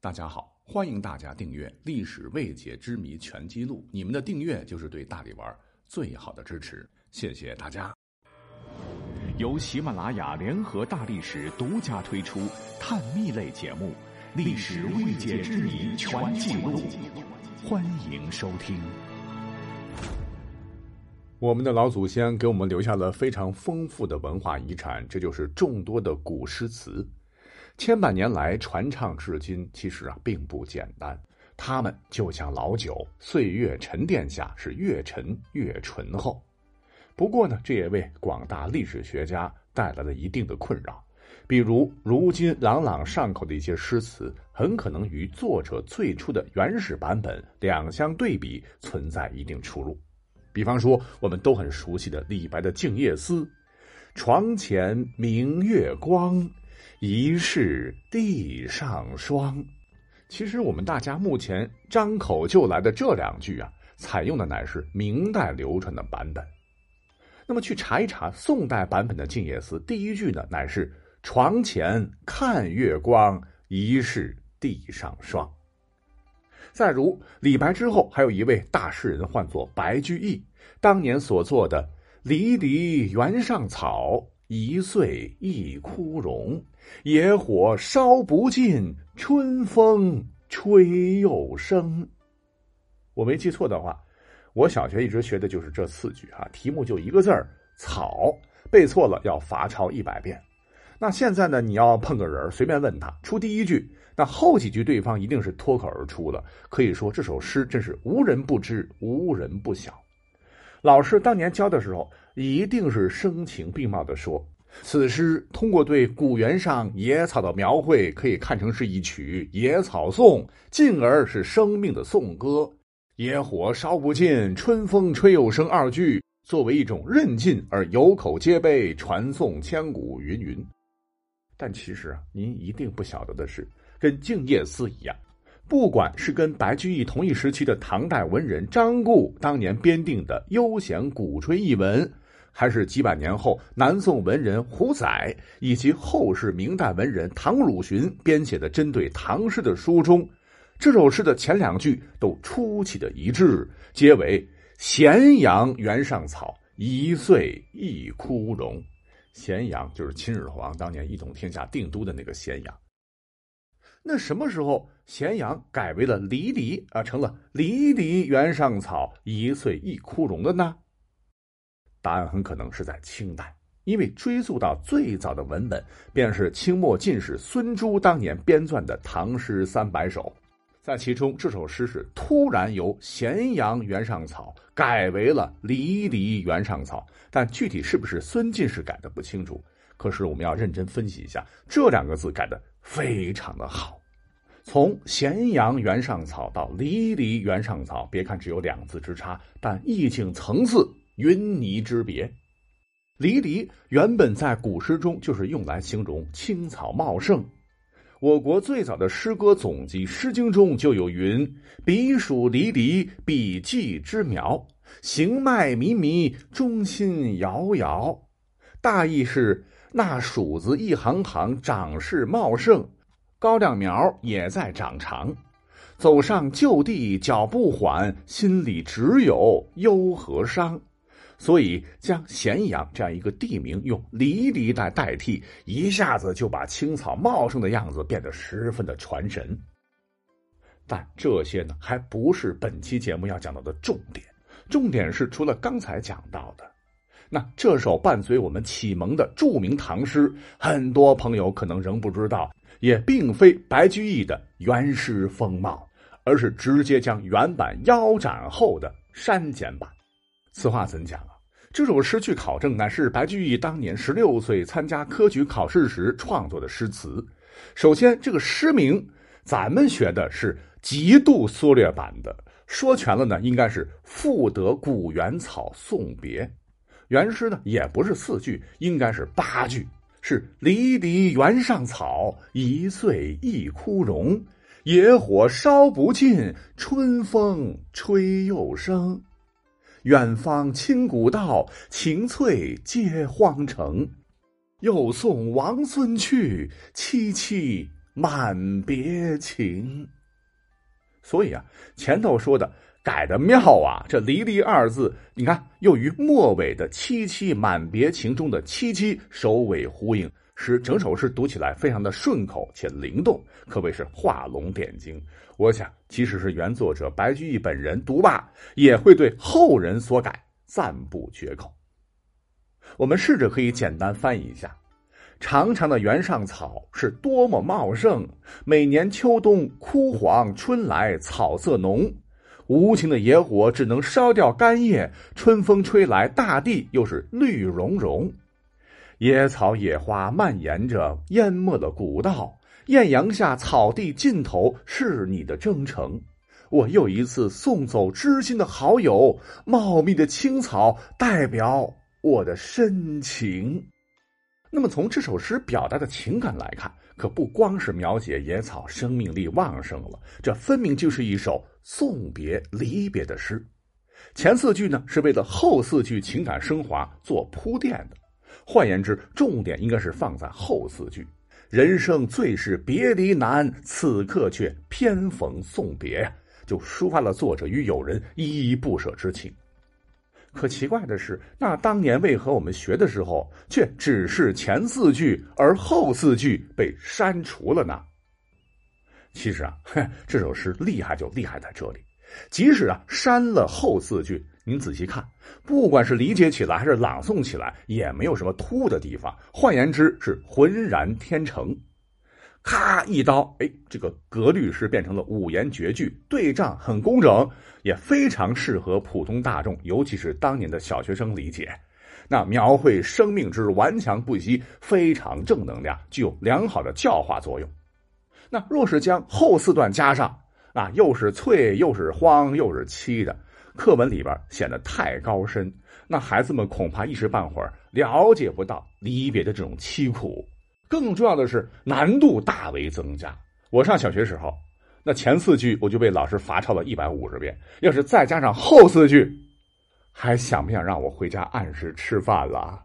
大家好，欢迎大家订阅《历史未解之谜全记录》，你们的订阅就是对大力丸最好的支持，谢谢大家。由喜马拉雅联合大历史独家推出探秘类节目《历史未解之谜全记录》，欢迎收听。我们的老祖先给我们留下了非常丰富的文化遗产，这就是众多的古诗词。千百年来传唱至今，其实啊并不简单。它们就像老酒，岁月沉淀下是越陈越醇厚。不过呢，这也为广大历史学家带来了一定的困扰。比如，如今朗朗上口的一些诗词，很可能与作者最初的原始版本两相对比，存在一定出入。比方说，我们都很熟悉的李白的《静夜思》：“床前明月光。”疑是地上霜。其实我们大家目前张口就来的这两句啊，采用的乃是明代流传的版本。那么去查一查宋代版本的《静夜思》，第一句呢乃是“床前看月光，疑是地上霜”。再如李白之后，还有一位大诗人，唤作白居易，当年所作的“离离原上草”。一岁一枯荣，野火烧不尽，春风吹又生。我没记错的话，我小学一直学的就是这四句啊。题目就一个字儿“草”，背错了要罚抄一百遍。那现在呢，你要碰个人随便问他出第一句，那后几句对方一定是脱口而出了。可以说这首诗真是无人不知，无人不晓。老师当年教的时候。一定是声情并茂的说，此诗通过对古原上野草的描绘，可以看成是一曲野草颂，进而是生命的颂歌。野火烧不尽，春风吹又生。二句作为一种韧劲而有口皆碑，传颂千古，云云。但其实啊，您一定不晓得的是，跟《静夜思》一样。不管是跟白居易同一时期的唐代文人张固当年编定的悠闲鼓吹一文，还是几百年后南宋文人胡载以及后世明代文人唐汝询编写的针对唐诗的书中，这首诗的前两句都出奇的一致，皆为“咸阳原上草，一岁一枯荣”。咸阳就是秦始皇当年一统天下定都的那个咸阳。那什么时候咸阳改为了离离啊，成了离离原上草，一岁一枯荣的呢？答案很可能是在清代，因为追溯到最早的文本，便是清末进士孙朱当年编撰的《唐诗三百首》，在其中这首诗是突然由“咸阳原上草”改为了“离离原上草”，但具体是不是孙进士改的不清楚。可是我们要认真分析一下，这两个字改的非常的好。从“咸阳原上草”到“离离原上草”，别看只有两字之差，但意境层次云泥之别。离离原本在古诗中就是用来形容青草茂盛。我国最早的诗歌总集《诗经》中就有云：“彼黍离离，彼稷之苗，行迈靡靡，中心摇摇。”大意是那黍子一行行长势茂盛。高粱苗也在长长，走上旧地脚步缓，心里只有忧和伤，所以将咸阳这样一个地名用“离离”来代替，一下子就把青草茂盛的样子变得十分的传神。但这些呢，还不是本期节目要讲到的重点，重点是除了刚才讲到的，那这首伴随我们启蒙的著名唐诗，很多朋友可能仍不知道。也并非白居易的原诗风貌，而是直接将原版腰斩后的删减版。此话怎讲啊？这首诗据考证乃是白居易当年十六岁参加科举考试时创作的诗词。首先，这个诗名咱们学的是极度缩略版的，说全了呢，应该是《赋得古原草送别》。原诗呢也不是四句，应该是八句。是离离原上草，一岁一枯荣。野火烧不尽，春风吹又生。远方清古道，晴翠接荒城。又送王孙去，萋萋满别情。所以啊，前头说的改的妙啊，这“离离”二字，你看又与末尾的“凄凄满别情”中的“凄凄”首尾呼应，使整首诗读起来非常的顺口且灵动，可谓是画龙点睛。我想，即使是原作者白居易本人读罢，也会对后人所改赞不绝口。我们试着可以简单翻译一下。长长的原上草是多么茂盛，每年秋冬枯黄，春来草色浓。无情的野火只能烧掉干叶，春风吹来，大地又是绿茸茸。野草野花蔓延着，淹没了古道。艳阳下，草地尽头是你的征程。我又一次送走知心的好友，茂密的青草代表我的深情。那么，从这首诗表达的情感来看，可不光是描写野草生命力旺盛了，这分明就是一首送别离别的诗。前四句呢，是为了后四句情感升华做铺垫的。换言之，重点应该是放在后四句：“人生最是别离难，此刻却偏逢送别呀。”就抒发了作者与友人依依不舍之情。可奇怪的是，那当年为何我们学的时候却只是前四句，而后四句被删除了呢？其实啊，这首诗厉害就厉害在这里，即使啊删了后四句，您仔细看，不管是理解起来还是朗诵起来，也没有什么突兀的地方。换言之，是浑然天成。咔一刀，哎，这个格律诗变成了五言绝句，对仗很工整，也非常适合普通大众，尤其是当年的小学生理解。那描绘生命之顽强不息，非常正能量，具有良好的教化作用。那若是将后四段加上，啊，又是翠，又是荒，又是凄的，课文里边显得太高深，那孩子们恐怕一时半会儿了解不到离别的这种凄苦。更重要的是难度大为增加。我上小学时候，那前四句我就被老师罚抄了一百五十遍，要是再加上后四句，还想不想让我回家按时吃饭了？